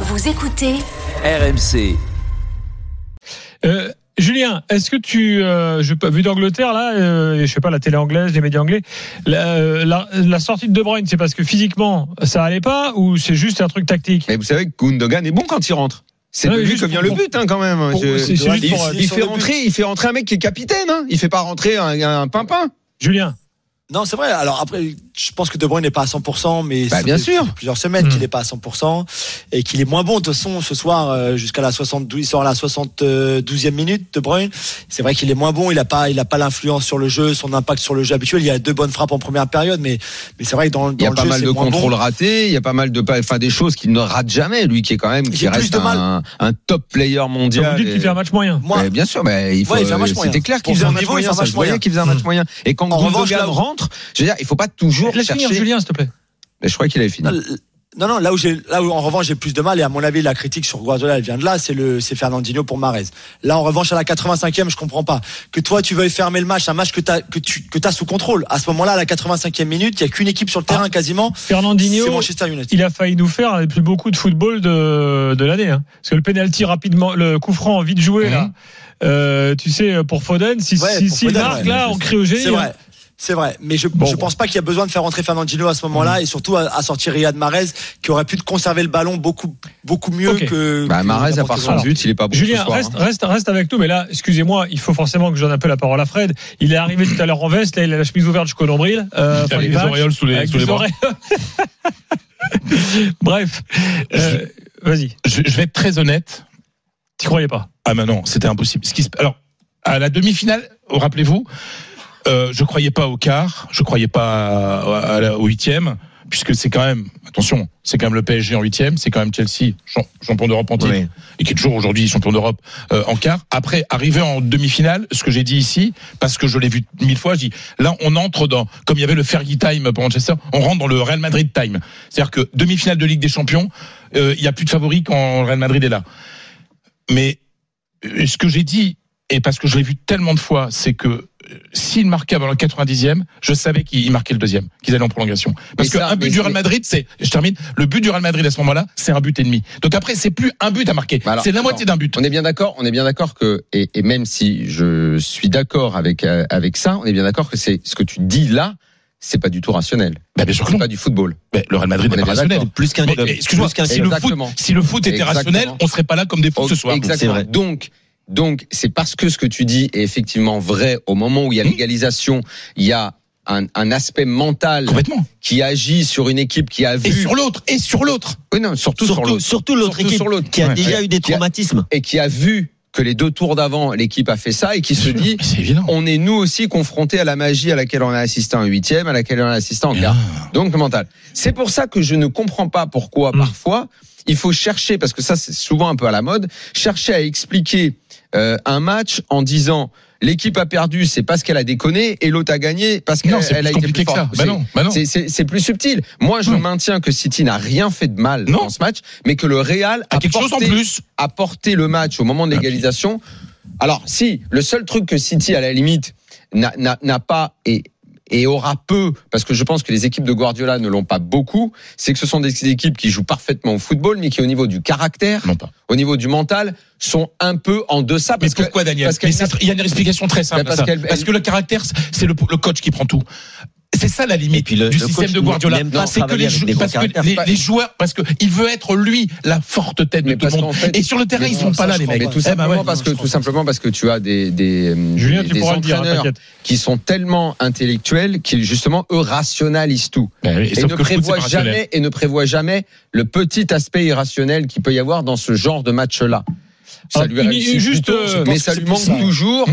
Vous écoutez RMC. Euh, Julien, est-ce que tu, euh, je, vu d'Angleterre là, euh, je sais pas la télé anglaise, les médias anglais, la, euh, la, la sortie de De Bruyne, c'est parce que physiquement ça allait pas ou c'est juste un truc tactique? Mais vous savez que Gundogan est bon quand il rentre. C'est Ouais, de lui juste que vient pour- le but hein, quand même. pour- Je- c'est- c'est juste il, pour- il sur fait but. rentrer, il fait rentrer un mec qui est capitaine. Hein. Il fait pas rentrer un, un pimpin. Julien, Non, c'est vrai. Alors après, je pense que De Bruyne n'est pas à 100%, mais Bah, ça bien sûr. plusieurs semaines qu'il n'est pas à 100% et qu'il est moins bon. De toute façon, ce soir, euh, jusqu'à la 72, il sort à la 72e minute, De Bruyne. C'est vrai qu'il est moins bon. Il a pas, il a pas l'influence sur le jeu, son impact sur le jeu habituel. Il y a deux bonnes frappes en première période, mais, mais c'est vrai que dans, dans Il y a le pas jeu, mal de contrôles bon. ratés. Il y a pas mal de, enfin des choses qu'il ne rate jamais. Lui qui est quand même, qui reste de mal. un, un top player mondial. vous dites qu'il Et- fait un match moyen. Moi, Mais bien sûr, mais il faut. Ouais, il fait un match moyen. C'était clair qu'il faisait un match il moyen. un Ça moyen. qu'il faisait un match moyen. Et quand En revanche, rentre, je veux dire, il faut pas toujours Laisse finir. Julien, s'il te plaît. Mais je crois qu'il avait fini. Non, non, là où j'ai, là où en revanche j'ai plus de mal, et à mon avis la critique sur Guardiola elle vient de là, c'est le, c'est Fernandinho pour Marez. Là en revanche à la 85e, je comprends pas que toi tu veuilles fermer le match, un match que t'as, que tu, que t'as sous contrôle. À ce moment-là, à la 85e minute, il y a qu'une équipe sur le terrain Ah. quasiment. Fernandinho, C'est Manchester United. il a failli nous faire les plus beaux coups de football de, de l'année. Hein. Parce que le penalty rapidement, le coup franc vite joué là. Euh, tu sais, pour Foden, si Ouais, si, pour Foden, marque ouais. là, on crie au génie. C'est hein. vrai. C'est vrai, mais je, Bon. je pense pas qu'il y a besoin de faire rentrer Fernandinho à ce moment-là et surtout à, à sortir Riyad Mahrez qui aurait pu conserver le ballon beaucoup beaucoup mieux que. Bah, que Marez, à part son but, il est pas bon. Julien, ce soir, reste, hein. reste, reste avec nous. Mais là, excusez-moi, il faut forcément que j'en appelle la parole à Fred. Il est arrivé tout à l'heure en veste. Là, il a la chemise ouverte jusqu'au nombril. Euh, Avec les vaches, auréoles sous les, avec sous les bras. Bref, euh, vas-y. Je, je vais être très honnête. Tu croyais pas? Ah mais non, c'était impossible. Ce qui se- alors à la demi-finale, rappelez-vous, euh, je croyais pas au quart, je croyais pas à- à la- au huitième, puisque c'est quand même, attention, c'est quand même le PSG en huitième, c'est quand même Chelsea champ- champion d'Europe en titre Oui. et qui est toujours aujourd'hui champion d'Europe euh, en quart. Après, arrivé en demi-finale, ce que j'ai dit ici, parce que je l'ai vu mille fois, je dis là on entre dans, comme il y avait le Fergie Time pour Manchester, on rentre dans le Real Madrid Time. C'est-à-dire que demi-finale de Ligue des Champions, euh, il y a plus de favoris quand le Real Madrid est là. Mais euh, ce que j'ai dit, et parce que je l'ai vu tellement de fois, c'est que euh, s'il marquait avant le 90e, je savais qu'il marquait le deuxième, qu'ils allaient en prolongation. Parce Mais que ça, un but du Real Madrid, c'est, je termine, le but du Real Madrid à ce moment-là, c'est un but et demi. Donc après, c'est plus un but à marquer, Bah c'est la moitié d'un but. On est bien d'accord, on est bien d'accord que et, et même si je suis d'accord avec euh, avec ça, on est bien d'accord que c'est ce que tu dis là, c'est pas du tout rationnel. Bah, bien sûr que non. pas du football. Mais le Real Madrid On n'est est pas rationnel. Plus qu'un club. Excuse-moi, Plus qu'un si le, foot, Exactement. si le foot était Exactement. rationnel, on serait pas là comme des fous ce soir. Exactement. Donc donc c'est parce que ce que tu dis est effectivement vrai au moment où il y a Mmh. l'égalisation, il y a un, un aspect mental qui agit sur une équipe qui a vu Et sur l'autre, et sur l'autre. Oui, non, surtout, sur l'autre surtout l'autre équipe sur qui a Ouais. déjà Ouais. eu des a- traumatismes. et qui a vu que les deux tours d'avant l'équipe a fait ça et qui se dit on est nous aussi confrontés à la magie à laquelle on a assisté en huitième, à laquelle on a assisté en quart. Donc le mental. C'est pour ça que je ne comprends pas pourquoi Mm. parfois il faut chercher, parce que ça c'est souvent un peu à la mode, chercher à expliquer euh, un match en disant l'équipe a perdu, c'est parce qu'elle a déconné, et l'autre a gagné parce qu'elle a été plus forte. Bah bah non. c'est- plus subtil. Moi, je Non. maintiens que City n'a rien fait de mal Non. dans ce match, mais que le Real À a quelque chose en porté- plus. a porté le match au moment de l'égalisation. Alors, si, le seul truc que City, à la limite, n'a pas et, et aura peu, parce que je pense que les équipes de Guardiola ne l'ont pas beaucoup, c'est que ce sont des équipes qui jouent parfaitement au football, mais qui, au niveau du caractère, Non pas. au niveau du mental, sont un peu en deçà. Mais Parce que, pourquoi Daniel parce Mais c'est- Il y a une explication très simple. Mais parce ça. que le caractère, c'est le, le coach qui prend tout. C'est ça la limite le- du le système de Guardiola. C'est que les, avec jou- des gros parce que caractères. les, les joueurs, parce que il veut être lui la forte tête de Mais tout le monde. fait- Et sur le terrain, ils sont pas là, les mecs. mais tout Eh ben simplement ouais, parce que tout simplement parce que tu as des des, Julien, des tu pourras le dire, hein, entraîneurs qui sont tellement intellectuels qu'ils justement eux rationalisent tout. Ben oui, et ne rationnel. jamais et ne prévoit jamais le petit aspect irrationnel qu'il peut y avoir dans ce genre de match-là. Ça Alors, lui une- réussit juste, plutôt, euh, mais ça lui manque toujours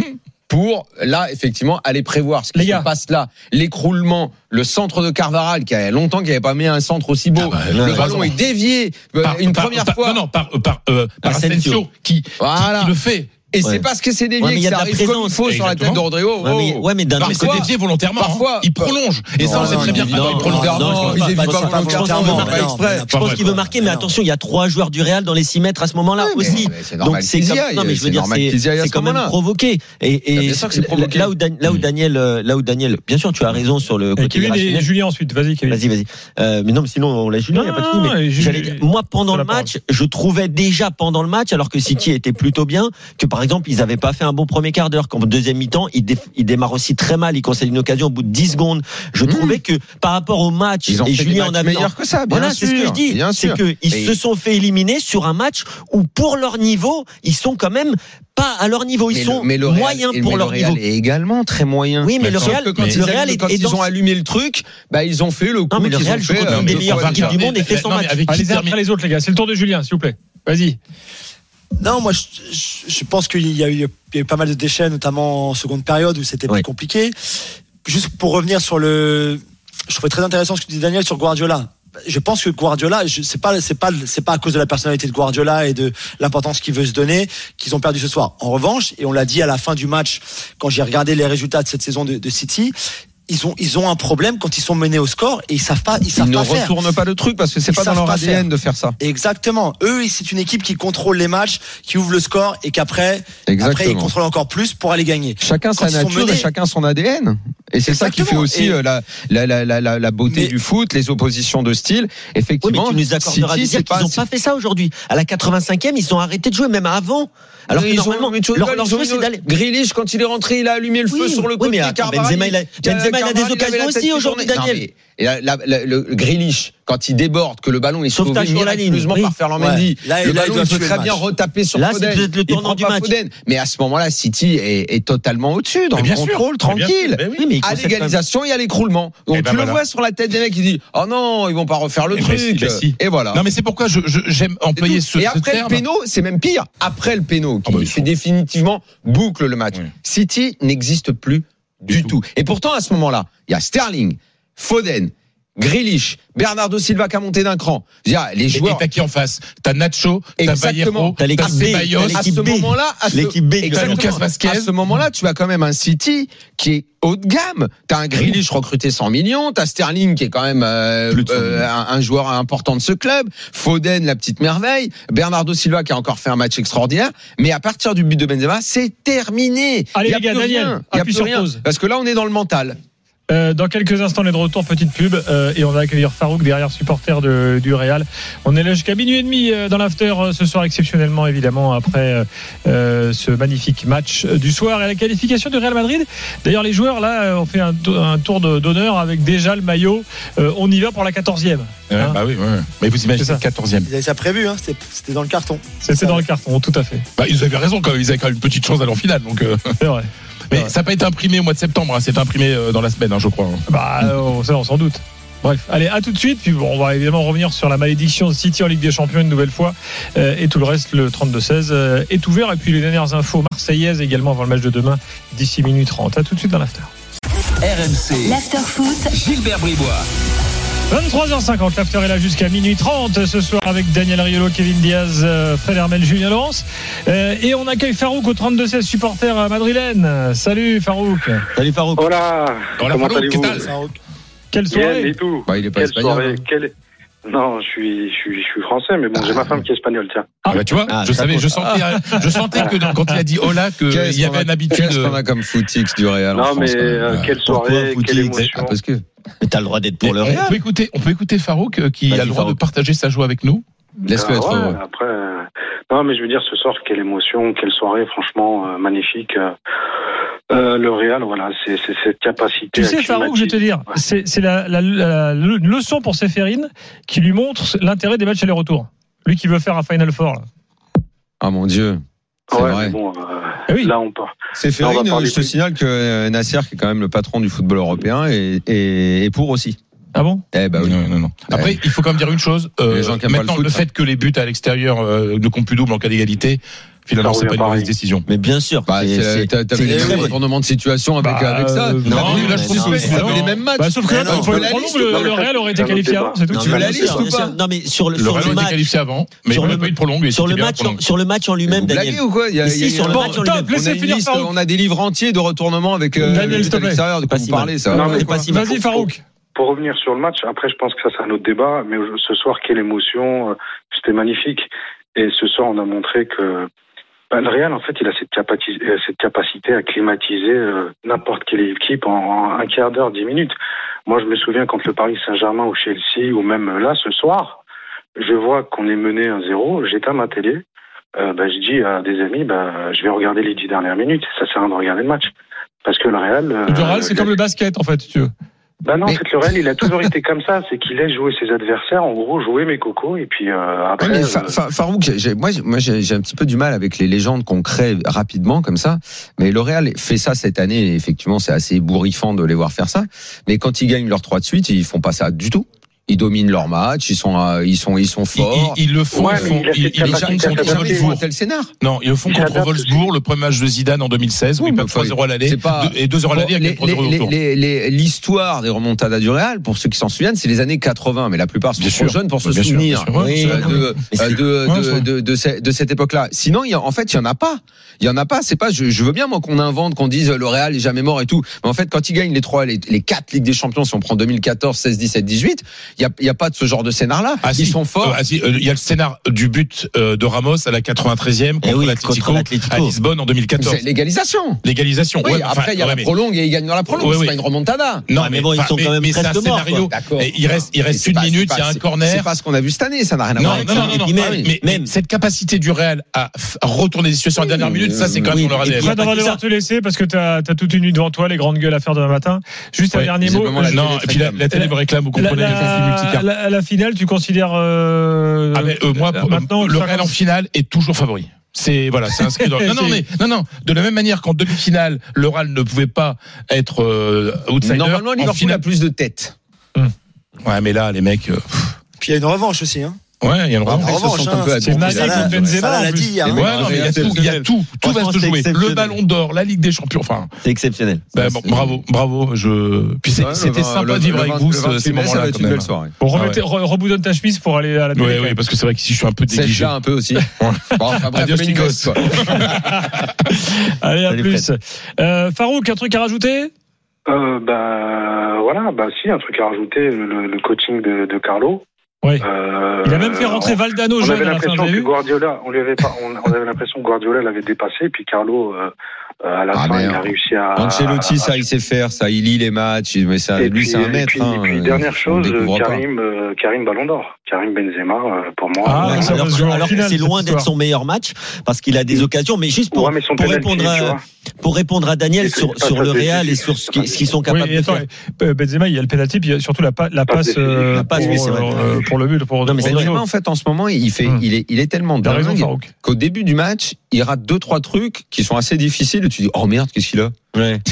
pour là effectivement aller prévoir ce qui se passe là, l'écroulement, le centre de Carvaral qui a longtemps qu'il n'avait pas mis un centre aussi beau. Ah bah, le ballon est dévié euh, Par- une par- première par- fois. Non, non, par, euh, par, euh, par Asensio. Asensio, qui, qui- Voilà. qui le fait. Et Ouais. c'est parce que c'est dévié Ouais, mais il y a que de ça la arrive comme il présence. faut sur la tête de. Rodrigo. Ouais, mais, Oh. ouais, mais d'un Non, mais autre c'est dévié volontairement. hein. parfois- il prolonge. Et ça, on sait très bien. non, non, il prolonge. non, non, je pense il dévie pas volontairement, Je pense qu'il il veut marquer- pas exprès. Je pense qu'il veut marquer, mais attention, il y a trois joueurs du Real dans les 6 mètres à ce moment-là aussi. mais c'est normal Donc c'est non mais je c'est veux dire c'est quand même provoqué et, Ah, là où où Daniel euh, là où Daniel bien sûr tu as raison sur le côté et. Julien ensuite. Vas-y, Kevin. Vas-y, vas-y. Euh, mais non, mais sinon, on l'a Julien, il n'y a pas de souci. Moi, pendant le match, je trouvais déjà pendant le match, alors que City était plutôt bien, que par exemple, ils n'avaient pas fait un bon premier quart d'heure. Qu'en deuxième mi-temps, ils, dé- ils démarrent aussi très mal. Ils concèdent une occasion au bout de 10 secondes. Je Mmh. trouvais que par rapport au match, Ils ont et Julien en avait meilleurs que ça, bien voilà, c'est ce que je dis. C'est qu'ils Et- se sont fait éliminer sur un match où, pour leur niveau, ils sont quand même pas à leur niveau. Ils Mais sont le- mais le Real- moyens pour mais leur le Real niveau. est également très moyen. Oui, mais le Real- que quand mais ils, Real est- quand est ils dans- ont allumé le truc, bah ils ont fait le coup mais le Real ont joue fait, contre euh, une des deux meilleures équipes du monde et fait son Non, match. après les autres, les gars. C'est le tour de Julien, s'il vous plaît. Vas-y. Non, moi, je, je- je pense qu'il y, a eu- il y a eu pas mal de déchets, notamment en seconde période où c'était plus compliqué. Juste pour revenir sur le, je trouvais très intéressant ce que dis Daniel sur Guardiola. Je pense que Guardiola, je- c'est pas, c'est pas, c'est pas à cause de la personnalité de Guardiola et de l'importance qu'il veut se donner qu'ils ont perdu ce soir. En revanche, et on l'a dit à la fin du match, quand j'ai regardé les résultats de cette saison de, de City, ils ont, ils ont un problème quand ils sont menés au score et ils savent pas, ils savent Ils ne pas faire. retournent pas le truc parce que c'est pas dans leur pas ADN faire. de faire ça. Exactement. Eux, c'est une équipe qui contrôle les matchs, qui ouvre le score et qu'après, après, ils contrôlent encore plus pour aller gagner. Chacun sa Quand nature menés- et chacun son ADN. Et c'est ça qui fait aussi Et- euh, la, la, la, la, la, la beauté Mais- du foot, les oppositions de style. Oui, mais Effectivement, tu nous accorderas de dire qu'ils n'ont pas fait ça aujourd'hui. À la 85e, ils sont arrêtés de jouer, même avant. Alors que Ils ont- normalement, leur, jeu, c'est d'aller. Grealish, quand il est rentré, il a allumé le feu sur le oui, côté. Benzema, il a- Benzema, il a des occasions aussi aujourd'hui. Daniel. Et la- la- la- le Grealish, quand il déborde, que le ballon est sauvé sur la ligne, miraculeusement oui. par Ferland Mendy, Ouais. Là, le là, il ballon il peut très bien match. retaper sur Là, c'est Foden. le Il prend du pas match. Foden. Mais à ce moment-là, City est, est totalement au-dessus, dans Mais le contrôle, sûr. tranquille. Mais oui. À l'égalisation, il y a l'écroulement. Donc Eh ben tu le voilà. vois sur la tête des mecs qui dit "Oh non, ils vont pas refaire le Eh ben si, truc." ben si. Et voilà. Non, mais c'est pourquoi j'aime employer ce, et après le péno, c'est même pire. Après le péno, qui Ah bah, ils fait définitivement boucle le match. City n'existe plus du, tout. Et pourtant, à ce moment-là, il y a Sterling, Foden, Grealish, Bernardo Silva qui a monté d'un cran. Les joueurs. Et t'as qui en face? T'as Nacho, t'as. Vallejo, T'as l'équipe t'as B, à l'équipe ce B. moment-là, à ce- L'équipe B, Exactement. Lucas Vasquez. À ce moment-là, tu as quand même un City qui est haut de gamme. T'as un Grealish recruté 100 millions, t'as Sterling qui est quand même euh, Plus de 100 euh, un, un joueur important de ce club, Foden la petite merveille, Bernardo Silva qui a encore fait un match extraordinaire. Mais à partir du but de Benzema, c'est terminé. Allez, y a les gars, plus Daniel, rien. Il y a plus sur rien. pause. Parce que là, on est dans le mental. Euh, dans quelques instants, on est de retour, petite pub, euh, et on va accueillir Farouk derrière supporter de, du Real. On est là jusqu'à minuit et demi euh, dans l'after euh, ce soir, exceptionnellement évidemment après euh, ce magnifique match du soir et la qualification du Real Madrid. D'ailleurs, les joueurs là ont fait un, un tour d'honneur avec déjà le maillot. Euh, on y va pour la 14e. Ouais, Hein bah oui, ouais. Mais vous imaginez C'est ça. le 14e. Ils avaient ça prévu, hein, c'était c'était dans le carton. C'était dans le carton, tout à fait. Bah, ils avaient raison quand même, ils avaient quand même une petite chance d'aller en finale. Donc, euh, C'est vrai. Mais ça n'a pas été imprimé au mois de septembre, hein, c'est imprimé euh, dans la semaine, hein, je crois. hein. Bah, euh, ça, on s'en doute. Bref, allez, à tout de suite. Puis bon, on va évidemment revenir sur la malédiction de City en Ligue des Champions une nouvelle fois. Euh, et tout le reste, le 32-16 euh, est ouvert. Et puis les dernières infos marseillaises également avant le match de demain, d'ici minuit 30. À tout de suite dans l'after. RMC, L'after-foot, Gilbert Bribois. 23h50, l'after est là jusqu'à minuit 30 ce soir avec Daniel Riolo, Kevin Diaz, euh, Fred Hermel, Julien Laurence. Euh, et on accueille Farouk au 32-16 supporter à madrilène. Salut Farouk. Salut Farouk. Hola, Voilà, comment allez-vous. Quelle Bien soirée et tout. Bah, il est pas Quelle espagnol. soirée, hein. quelle... Non, je suis, je suis, je suis français, mais bon, j'ai ma femme qui est espagnole, tiens. Ah, bah, tu vois, Ah, je savais, je sentais, je sentais que dans- quand il a dit hola, qu'il y avait une habitude. Qu'est-ce qu'on a comme footix du Real en non, France, mais euh, quelle soirée, footix quelle Ah, émotion. parce que Mais t'as le droit d'être pour le on, Real. peut écouter, on peut écouter Farouk euh, qui Vas-y, a le droit Farouk. de partager sa joie avec nous. laisse-le Ah, être ouais, heureux. Après, euh, non, mais je veux dire, ce soir, quelle émotion, quelle soirée, franchement, euh, magnifique. Euh, euh, le Real, voilà, c'est cette capacité. Tu sais, Farouk, je vais te dire, Ouais. c'est la, la- la- la leçon pour Séphérine qui lui montre l'intérêt des matchs aller-retour. Lui qui veut faire un Final Four. là. Ah mon Dieu. C'est Ouais, vrai. bon, euh, Eh oui. là, on part. On Ferrine, parler je te signale que euh, Nasser, qui est quand même le patron du football européen, est, est, est pour aussi. Ah bon? Eh bah oui. Non, non, non. Après, Ouais. il faut quand même dire une chose. euh, Les gens qui maintenant, le foot, le ça. fait que les buts à l'extérieur euh, ne comptent plus double en cas d'égalité, Finalement, c'est pas une mauvaise décision. Mais bien sûr. Bah, t'avais très bonne- retournements de situation avec, Bah, avec ça. euh, T'avais- non, là, je non, que les mêmes matchs. Bah, sauf que là, le Real aurait été qualifié avant, c'est tout. Non, Tu veux la liste ou pas. Non, mais sur le, match, qualifié avant, mais sur il pas eu de prolongue. sur le match, prolongue. sur le match en lui-même, Daniel. ou quoi sur le match en Top, lui-même. on a laissez une finir liste, Farouk. on a des livres entiers de retournements avec euh, l'extérieur de quoi Pas vous parlez ça. Vas-y, Farouk. Pour revenir sur le match, après, je pense que ça, c'est un autre débat, mais ce soir, quelle émotion, euh, c'était magnifique. Et ce soir, on a montré que bah, le Real, en fait, il a cette, capacité, euh, cette capacité à climatiser euh, n'importe quelle équipe en, en un quart d'heure, dix minutes. Moi, je me souviens quand le Paris Saint-Germain ou Chelsea, ou même là, ce soir, je vois qu'on est mené 1-0, j'éteins ma télé, euh, bah, je dis à des amis, bah, je vais regarder les dix dernières minutes, ça sert à rien de regarder le match. Parce que le Real... euh, Le Real, c'est comme le basket, en fait, si tu veux. Bah non, Mais- en fait, le Real, il a toujours été comme ça. C'est qu'il laisse jouer ses adversaires, en gros, jouer mes cocos, et puis euh, après. Ouais, euh, Fa- Fa- Farouk, moi, j'ai- moi j'ai un petit peu du mal avec les légendes qu'on crée rapidement comme ça. Mais le Real fait ça cette année. Et effectivement, c'est assez ébouriffant de les voir faire ça. Mais quand ils gagnent leurs trois de suite, ils font pas ça du tout. Ils dominent leur match. Ils sont, euh, ils sont, ils sont Ils, forts. ils- ils le font, Ouais, ils font- ils- ils le font. Ils font un tel scénar. Non, ils le font contre Wolfsburg, le premier match de Zidane en 2016, où Oui, il mais perd 3-0 à l'aller c'est pas- deux- et 2-0 à l'aller avec les- le 3-0 les- retour. les- les- L'histoire des remontadas du Real, pour ceux qui s'en souviennent, c'est les années 80. Mais la plupart sont trop jeunes pour se souvenir de, cette époque-là. Sinon, il y a, en fait, il y en a pas. Il y en a pas. C'est pas. Je, je veux bien moi qu'on invente, qu'on dise euh, le Real est jamais mort et tout. Mais en fait, quand ils gagnent les trois, les, les quatre Ligues des Champions, si on prend 2014, 16, 17, 18, il y a, il y a pas de ce genre de scénar-là. Ah, Ils si. sont forts. Euh, ah, si, euh, Il y a le scénar du but euh, de Ramos à la 93e Eh contre oui, l'Atlético à Lisbonne en 2014. c'est l'égalisation. L'égalisation. Oui, Ouais, après, il y a ouais, la prolongue et ils gagnent dans la prolongue. Ouais, c'est oui. pas une remontada. Non, Ouais, mais bon, ils sont quand même presque morts, scénario. D'accord. Et il reste, il reste une minute, il y a un corner. C'est pas ce qu'on a vu cette année. Ça n'a rien à voir avec non, non, non, Ah oui, mais, cette capacité du Real à retourner des situations à la dernière minute, ça c'est quand même oui, dans leur ADN. Fred, on va devoir te laisser parce que tu as, toute une nuit devant toi, les grandes gueules à faire demain matin. Juste un dernier mot. la Non, télé et puis la, télé me réclame, vous comprenez, la, la- la finale, tu considères. euh, Ah, mais, euh, moi, pour- maintenant, le Real en 50 finale est toujours favori. C'est voilà, c'est inscrit dans. Non, non, mais non, non. De la même manière qu'en demi-finale, le Real ne pouvait pas être euh, outsider. Normalement, en Liverpool finale. a plus de tête. Ouais, mais là, les mecs. euh, Puis il y a une revanche aussi. Hein. Ouais, il y a Ah, revanche. en se revanche, c'est. Mané contre Benzema, l'a dit hier. hein. Mais Ouais, non, mais il y a tout, il y a tout, reste c'est joué. Le. Ballon d'Or, la Ligue des Champions. Enfin, C'est exceptionnel. ben, bon, bravo, bravo. Je. Puis c'était le- sympa le- de vivre le avec 20 vous le ce- 28 ces va moments-là. une belle soirée. Bon, Ah reboudonne ta chemise pour aller à la. Oui, oui, parce que c'est vrai qu'ici je suis un peu là un peu aussi. Bon, quoi. Allez, à plus. Euh, Farouk, un truc à rajouter? Euh, bah voilà, bah si, un truc à rajouter, le, le coaching de, de Carlo. Oui. Euh, Il a même fait rentrer Valdano on avait l'impression que Guardiola, on lui avait pas, on, on avait l'impression que Guardiola l'avait dépassé, puis Carlo, euh, euh, à la Ah, fin, merde. il a réussi à. Ancelotti, à- ça, il sait faire, ça, il lit les matchs, mais ça, Et lui, c'est un et maître. puis, hein, et puis, dernière chose. Karim, euh, Karim Ballon d'Or, Karim Benzema, euh, pour moi. Ah, euh, alors alors que finale, c'est loin d'être son meilleur match parce qu'il a des occasions. Mais juste pour, ouais, mais son pour répondre à, pour répondre à Daniel sur, sur le Real et sur ce qu'ils sont Oui, capables de faire. euh, Benzema, il y a le penalty, puis il y a surtout la, pa- la Passe euh, La passe, pour, oui, vrai. euh, pour le but. Pour, Non, mais c'est vrai. Ronaldo. Benzema, en fait, en ce moment, il fait, Hum. il est, il est tellement dingue qu'au début du match, il rate deux, trois trucs qui sont assez difficiles et tu dis, oh merde, qu'est-ce qu'il a? Ouais.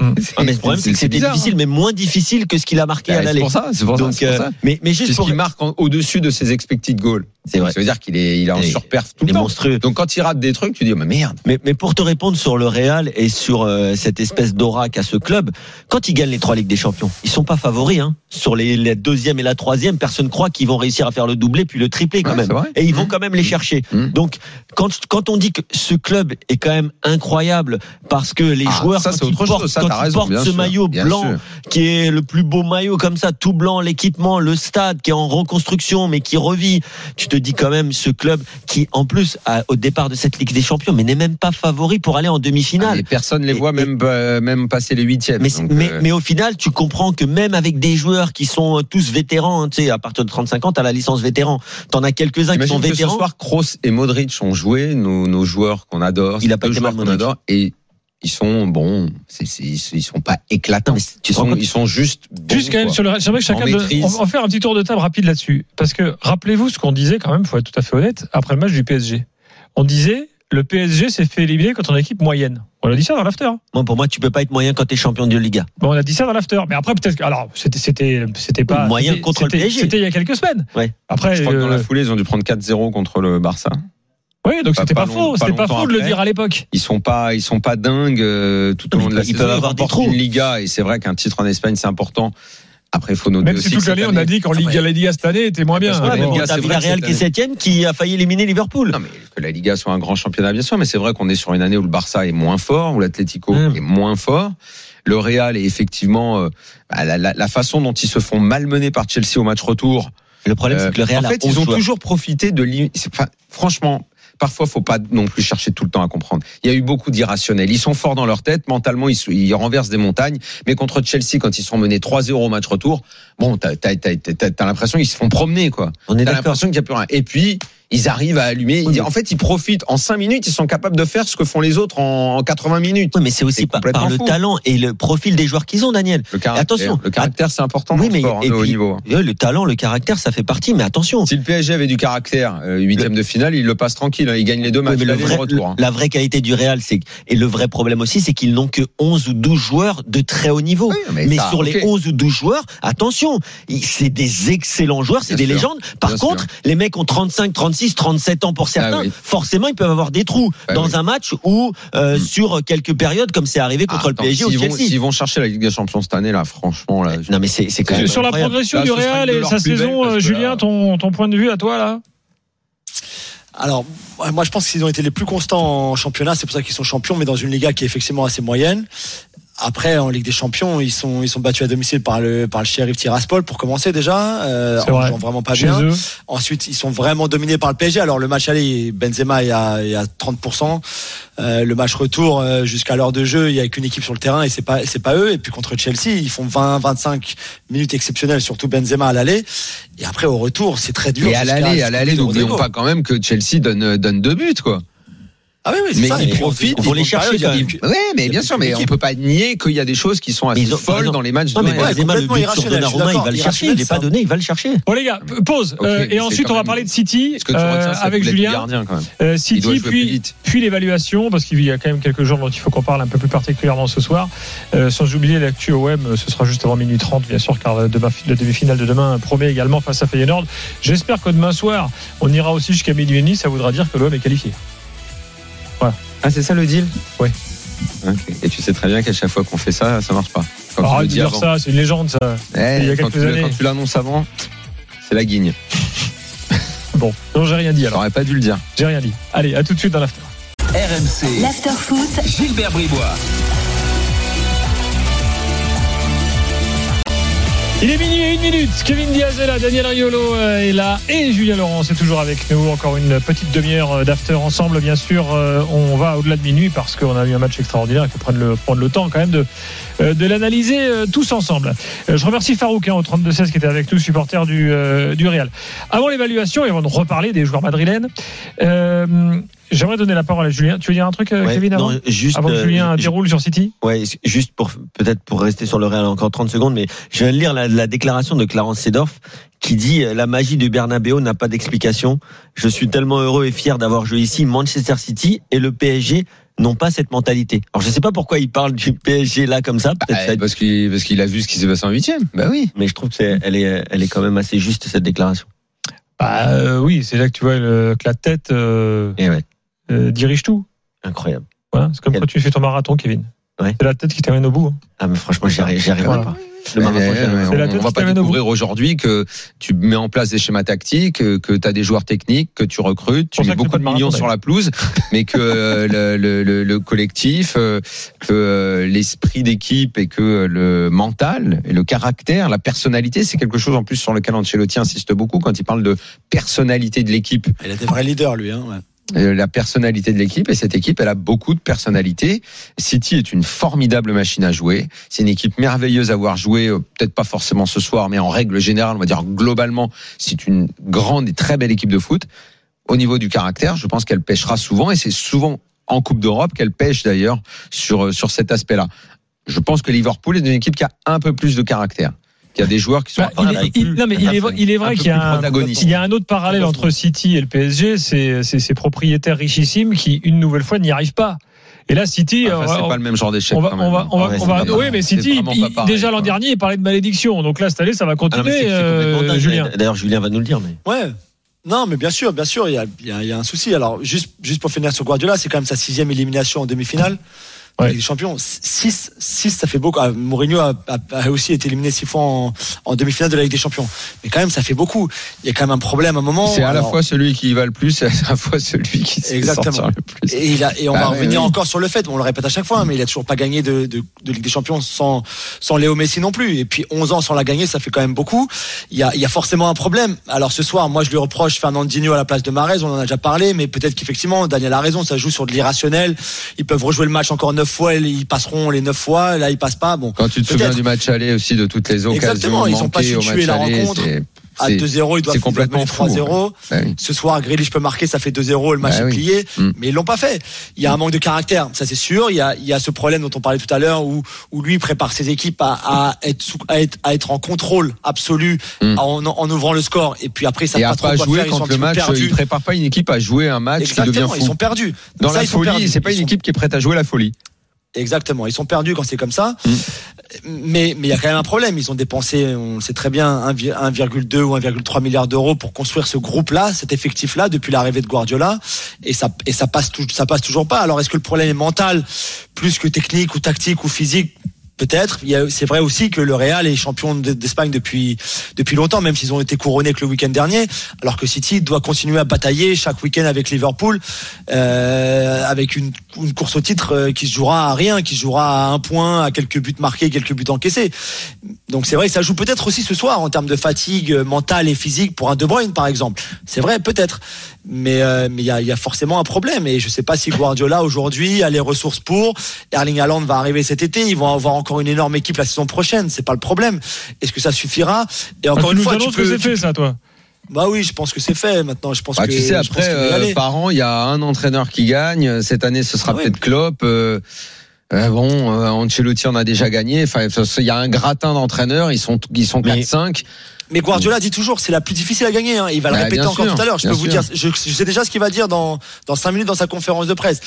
Hum. Ah, mais le problème, c'est que c'était bizarre, difficile, hein. mais moins difficile que ce qu'il a marqué à Ouais, C'est l'aller. pour ça, c'est pour ça, Donc, c'est pour euh, ça. mais, mais juste C'est ce pour. qui marque au-dessus de ses expected goals. C'est vrai. Ça veut dire qu'il est, il est en surperf tout le temps. monstrueux. Donc quand il rate des trucs, tu dis, oh, mais merde. Mais, mais pour te répondre sur le Real et sur euh, cette espèce d'aura qu'a ce club, quand ils gagnent les trois Ligues des Champions, ils sont pas favoris. Hein. Sur les, les deuxième et la troisième, personne croit qu'ils vont réussir à faire le doublé puis le triplé quand Ouais, même. c'est. Et ils vont Mmh. quand même les chercher. Mmh. Donc quand quand on dit que ce club est quand même incroyable parce que les Ah, ça, quand autre portent, chose. Ça, quand raison, ce sûr, maillot blanc qui est le plus beau maillot comme ça, tout blanc, l'équipement, le stade qui est en reconstruction mais qui revit. Tu te dis quand même ce club qui en plus a, au départ de cette Ligue des Champions mais n'est même pas favori pour aller en Ah, demi-finale. mais personne les Et- voit et- même, euh, même passer les huitièmes. Mais, Donc, mais, euh, mais au final, tu comprends que même avec des joueurs qui sont tous vétérans, hein, tu sais, à partir de 35 ans, t'as la licence vétéran. T'en as quelques-uns qui T'imagines sont que ce vétérans. soir, Kroos et Modric ont joué, nos, nos joueurs qu'on adore. Il a pas été joueurs qu'on adore et ils sont bon, c'est, c'est- ils sont pas éclatants. Tu Ils sont, ils sont juste. Juste quand même quoi. sur le j'aimerais que chacun maîtrise. on va faire un petit tour de table rapide là-dessus parce que rappelez-vous ce qu'on disait quand même faut être tout à fait honnête après le match du PSG on disait le PSG s'est fait éliminer contre une équipe moyenne on a dit ça dans l'after Moi, pour moi, tu peux pas être moyen quand t'es champion de Liga. bon on a dit ça dans l'after mais après peut-être alors c'était c'était c'était pas Moyen contre le PSG. c'était il y a quelques semaines Ouais. après Je crois que dans la euh, foulée, ils ont dû prendre 4-0 contre le Barça. Oui, donc c'était pas faux. C'était pas faux de le dire à l'époque. Ils sont pas, ils sont pas dingues euh, tout au long de la ils saison. peuvent avoir des trous. une Liga et c'est vrai qu'un titre en Espagne c'est important. Après, il faut noter Même si toute l'année, on a dit qu'en Ligue, la Liga cette année était moins bien. Ouais, Bon. Liga, c'est Villarreal qui est septième, qui a failli éliminer Liverpool. Non, mais que la Liga soit un grand championnat, bien sûr, mais c'est vrai qu'on est sur une année où le Barça est moins fort, où l'Atlético Mm. est moins fort. Le Real est effectivement euh, bah, la, la- la façon dont ils se font malmener par Chelsea au match retour. Le problème, Euh, c'est que le Real en a fait, 11 ils ont joueurs. toujours profité de. enfin, franchement, parfois, faut pas non plus chercher tout le temps à comprendre. Il y a eu beaucoup d'irrationnels. Ils sont forts dans leur tête, mentalement, ils, se- ils renversent des montagnes. Mais contre Chelsea, quand ils sont menés 3-0 au match retour, bon, t'as t'as l'impression qu'ils se font promener, quoi. On est l'impression qu'il n'y a plus rien. Et puis, ils arrivent à allumer. Oui, En fait, ils profitent. En 5 minutes, ils sont capables de faire ce que font les autres en, en 80 minutes. Oui, mais c'est aussi par, le fou. talent et le profil des joueurs qu'ils ont, Daniel. Le caractère, attention. le caractère, c'est important Oui, mais sport, et hein, au haut puis- niveau. Le talent, le caractère, ça fait partie, mais attention. Si le PSG avait du caractère, euh, huitième de finale, il le passe tranquille. hein. Il gagne les deux Oui, matchs. mais le vrai- retour. hein. La vraie qualité du Real, c'est et le vrai problème aussi, c'est qu'ils n'ont que 11 ou 12 joueurs de très haut niveau. Oui, mais mais ça, sur les ok. 11 ou 12 joueurs, attention, c'est des excellents joueurs, c'est des sûr. légendes. Par contre, les mecs ont 35, 36, 37 ans pour certains. Ah oui. Forcément, ils peuvent avoir des trous Bah dans oui. un match ou euh, Hmm. sur quelques périodes, comme c'est arrivé contre Ah, le attends, PSG ou s'ils vont, Chelsea. s'ils vont chercher la Ligue des Champions cette année, là, franchement, là, je- Non, mais c'est c'est quand même Sur la progression Là, du Real et sa saison, euh, Julien, là- ton, ton point de vue à toi là Alors, moi, je pense qu'ils ont été les plus constants en championnat. C'est pour ça qu'ils sont champions, mais dans une Liga qui est effectivement assez moyenne. Après, en Ligue des Champions, ils sont, ils sont battus à domicile par le, par le Sheriff Tiraspol pour commencer déjà. Euh, en vrai. jouant vraiment pas Chez bien. eux. Ensuite, ils sont vraiment dominés par le PSG. Alors, le match aller, Benzema est à, est à 30%. Euh, le match retour, euh, jusqu'à l'heure de jeu, il y a qu'une équipe sur le terrain et c'est pas, c'est pas eux. Et puis contre Chelsea, ils font 20, 25 minutes exceptionnelles, surtout Benzema à l'aller. Et après, au retour, c'est très dur. Et à l'aller, à l'aller, n'oublions pas quand même que Chelsea donne, donne deux buts, quoi. Ah oui, oui, c'est Mais ça. ils puis, profitent, on- faut on- les chercher quand même. Oui, mais bien sûr, mais on peut pas nier qu'il y a des choses qui sont assez ils ont- folles dans les matchs Non, de mais Ouais. Benzema, le complètement but sur Donnarumma, il va le chercher. Il est pas donné, il va le chercher. Bon les gars, pause. Euh, et ensuite, on va parler de City euh, avec Julien. gardien, quand même. Euh, City, puis, l'évaluation, parce qu'il y a quand même quelques jours dont il faut qu'on parle un peu plus particulièrement ce soir. Sans oublier l'actu OM, ce sera juste avant minuit 30, bien sûr, car demain, la demi-finale de demain promet également face à Feyenoord. J'espère que demain soir, on ira aussi jusqu'à minuit et demi, ça voudra dire que l'OM est qualifié. Ah, c'est ça le deal Ouais. Ok. Et tu sais très bien qu'à chaque fois qu'on fait ça, ça marche pas. Quand tu le Arrête de dire avant. ça, c'est une légende ça. Eh, il y a quand quelques tu années. Quand tu l'annonces avant, c'est la guigne. Bon, non, j'ai rien dit alors. J'aurais pas dû le dire. J'ai rien dit. Allez, à tout de suite dans l'after. RMC. L'after-foot, Gilbert Bribois. Il est minuit et une minute. Kevin Diaz est là, Daniel Riolo euh, est là et Julien Laurent est toujours avec nous. Encore une petite demi-heure euh, d'after ensemble. Bien sûr, euh, on va au-delà de minuit parce qu'on a eu un match extraordinaire. Il faut prendre le, prendre le temps quand même de, de l'analyser tous ensemble. Je remercie Farouk hein, au 32-16 qui était avec nous, supporter du, du Real. Avant l'évaluation et avant de reparler des joueurs madrilènes, euh, j'aimerais donner la parole à Julien. Tu veux dire un truc, euh, Ouais, Kevin, avant, non, juste, avant que euh, Julien je- déroule sur City? Ouais, juste pour peut-être pour rester sur le Real encore 30 secondes, mais je viens de lire la, la déclaration de Clarence Sedorf qui dit euh, la magie du Bernabéu n'a pas d'explication. Je suis tellement heureux et fier d'avoir joué ici. Manchester City et le PSG n'ont pas cette mentalité. Alors je sais pas pourquoi il parle du PSG là comme ça, peut-être ça- Eh, parce qu'il parce qu'il a vu ce qui s'est passé en huitième. Bah oui. mais je trouve que c'est elle est elle est quand même assez juste cette déclaration. Bah euh, oui, c'est là que tu vois le- que la tête euh, Et ouais, euh, dirige tout. incroyable. Voilà, c'est comme Quel- quand tu fais ton marathon, Kevin. Ouais. C'est la tête qui t'amène au bout. hein. Ah mais franchement, j'y arrive- arriverai Voilà. pas. Le. C'est la on, tête on va qui pas t'amène au découvrir aujourd'hui que tu mets en place des schémas tactiques, que, tu as des joueurs techniques, que tu recrutes, tu mets beaucoup de millions marathon, sur la pelouse, mais que euh, le, le- le- le collectif, euh, que euh, l'esprit d'équipe et que le mental et le caractère, la personnalité, c'est quelque chose en plus sur lequel Ancelotti insiste beaucoup quand il parle de personnalité de l'équipe. Il a des vrais leaders, lui. Hein, ouais. Euh, la personnalité de l'équipe et cette équipe elle a beaucoup de personnalité. City est une formidable machine à jouer. C'est une équipe merveilleuse à voir jouer, euh, peut-être pas forcément ce soir, mais en règle générale, on va dire globalement, c'est une grande et très belle équipe de foot. Au niveau du caractère, je pense qu'elle pêchera souvent et c'est souvent en Coupe d'Europe qu'elle pêche d'ailleurs sur euh, sur cet aspect-là. Je pense que Liverpool est une équipe qui a un peu plus de caractère, qui a des joueurs qui sont Bah, un il, est, il- plus- non, mais il est, vrai- il est qu'il y, a un, protagonistes. il y a un autre parallèle entre City et le PSG, c'est ces propriétaires richissimes qui, une nouvelle fois, n'y arrivent pas. Et là, City, Enfin, euh, c'est on- pas le même genre d'échec. on va, on même. va, on va, Ouais, on c'est va- pas oui, mais City, il- pareil, déjà l'an dernier, il parlait de malédiction. Donc là, cette année, ça va Ah continuer, euh. Julien. D'ailleurs, Julien va nous le dire. Mais Ouais. Non, mais bien sûr, bien sûr, il y a, il y a- il y a un souci. Alors, juste, juste pour finir sur Guardiola, c'est quand même sa sixième élimination en demi-finale. Ouais. Ligue des Champions. 6, 6, ça fait beaucoup. Ah, Mourinho a, a- a aussi été éliminé six fois en, en demi-finale de la Ligue des Champions. Mais quand même, ça fait beaucoup. Il y a quand même un problème à un moment. C'est à la fois celui qui y va le plus et à la fois celui qui se Exactement. le plus. Et, il a- et on Bah va ouais, revenir oui. encore sur le fait, on le répète à chaque fois, mais il a toujours pas gagné de, de, de Ligue des Champions sans, sans Léo Messi non plus. Et puis 11 ans sans la gagner, ça fait quand même beaucoup. Il y a, il y a forcément un problème. Alors ce soir, moi je lui reproche Fernandinho à la place de Marez, on en a déjà parlé, mais peut-être qu'effectivement, Daniel a raison, ça joue sur de l'irrationnel. Ils peuvent rejouer le match encore neuf fois, ils passeront les neuf fois, là ils passent pas. Bon, Quand tu te souviens du match aller aussi de toutes les occasions Exactement, ils ont pas su tuer la aller, rencontre. à c'est- 2-0, ils doivent ils complètement mener fou, 3-0. Bah oui. Ce soir, Grealish peut marquer, ça fait 2-0, le match Bah est oui. plié. Mm. Mais ils l'ont pas fait. Il y a un manque de caractère, ça c'est sûr. Il y a, il y a ce problème dont on parlait tout à l'heure où, où lui prépare ses équipes à, à être, sous- à, être, à être en contrôle absolu Mm. en, en ouvrant le score. Et puis après, ça Et pas trop pas quoi jouer faire. Ils sont quand le match, perdus. il prépare pas une équipe à jouer un match qui devient Exactement, ils sont perdus. Dans Ça, la ils folie, c'est pas Ils une équipe qui est prête à jouer la folie. Exactement, ils sont perdus quand c'est comme ça. Mm. Mais mais il y a quand même un problème. Ils ont dépensé, on le sait très bien, 1, 1,2 ou 1,3 milliard d'euros pour construire ce groupe-là, cet effectif-là, depuis l'arrivée de Guardiola, et ça et ça passe tout, ça passe toujours pas. Alors est-ce que le problème est mental plus que technique ou tactique ou physique? Peut-être. C'est vrai aussi que le Real est champion de- d'Espagne depuis depuis longtemps, même s'ils ont été couronnés que le week-end dernier, alors que City doit continuer à batailler chaque week-end avec Liverpool, euh, avec une, une course au titre euh, qui se jouera à rien, qui se jouera à un point, à quelques buts marqués, quelques buts encaissés. Donc c'est vrai ça joue peut-être aussi ce soir en termes de fatigue mentale et physique pour un De Bruyne par exemple. C'est vrai peut-être, mais euh, mais il y a, y a forcément un problème et je sais pas si Guardiola aujourd'hui a les ressources pour. Erling Haaland va arriver cet été, ils vont avoir encore une énorme équipe la saison prochaine, c'est pas le problème. Est-ce que ça suffira? Et Ah, encore tu une nous fois, tu annonces que peux, c'est fait, ça, toi. bah oui, je pense que c'est fait maintenant. Je pense Bah, que tu sais, après, euh, par an, il y a un entraîneur qui gagne. Cette année, ce sera Ah oui. peut-être Klopp. euh, euh, bon, euh, Ancelotti en a déjà gagné. Enfin, il y a un gratin d'entraîneurs. Ils sont, ils sont Mais- 4-5. Mais Guardiola dit toujours, c'est la plus difficile à gagner. Hein. Il va le Bah, répéter bien encore sûr, tout à l'heure. Je peux vous sûr. dire, je, je sais déjà ce qu'il va dire dans dans cinq minutes dans sa conférence de presse.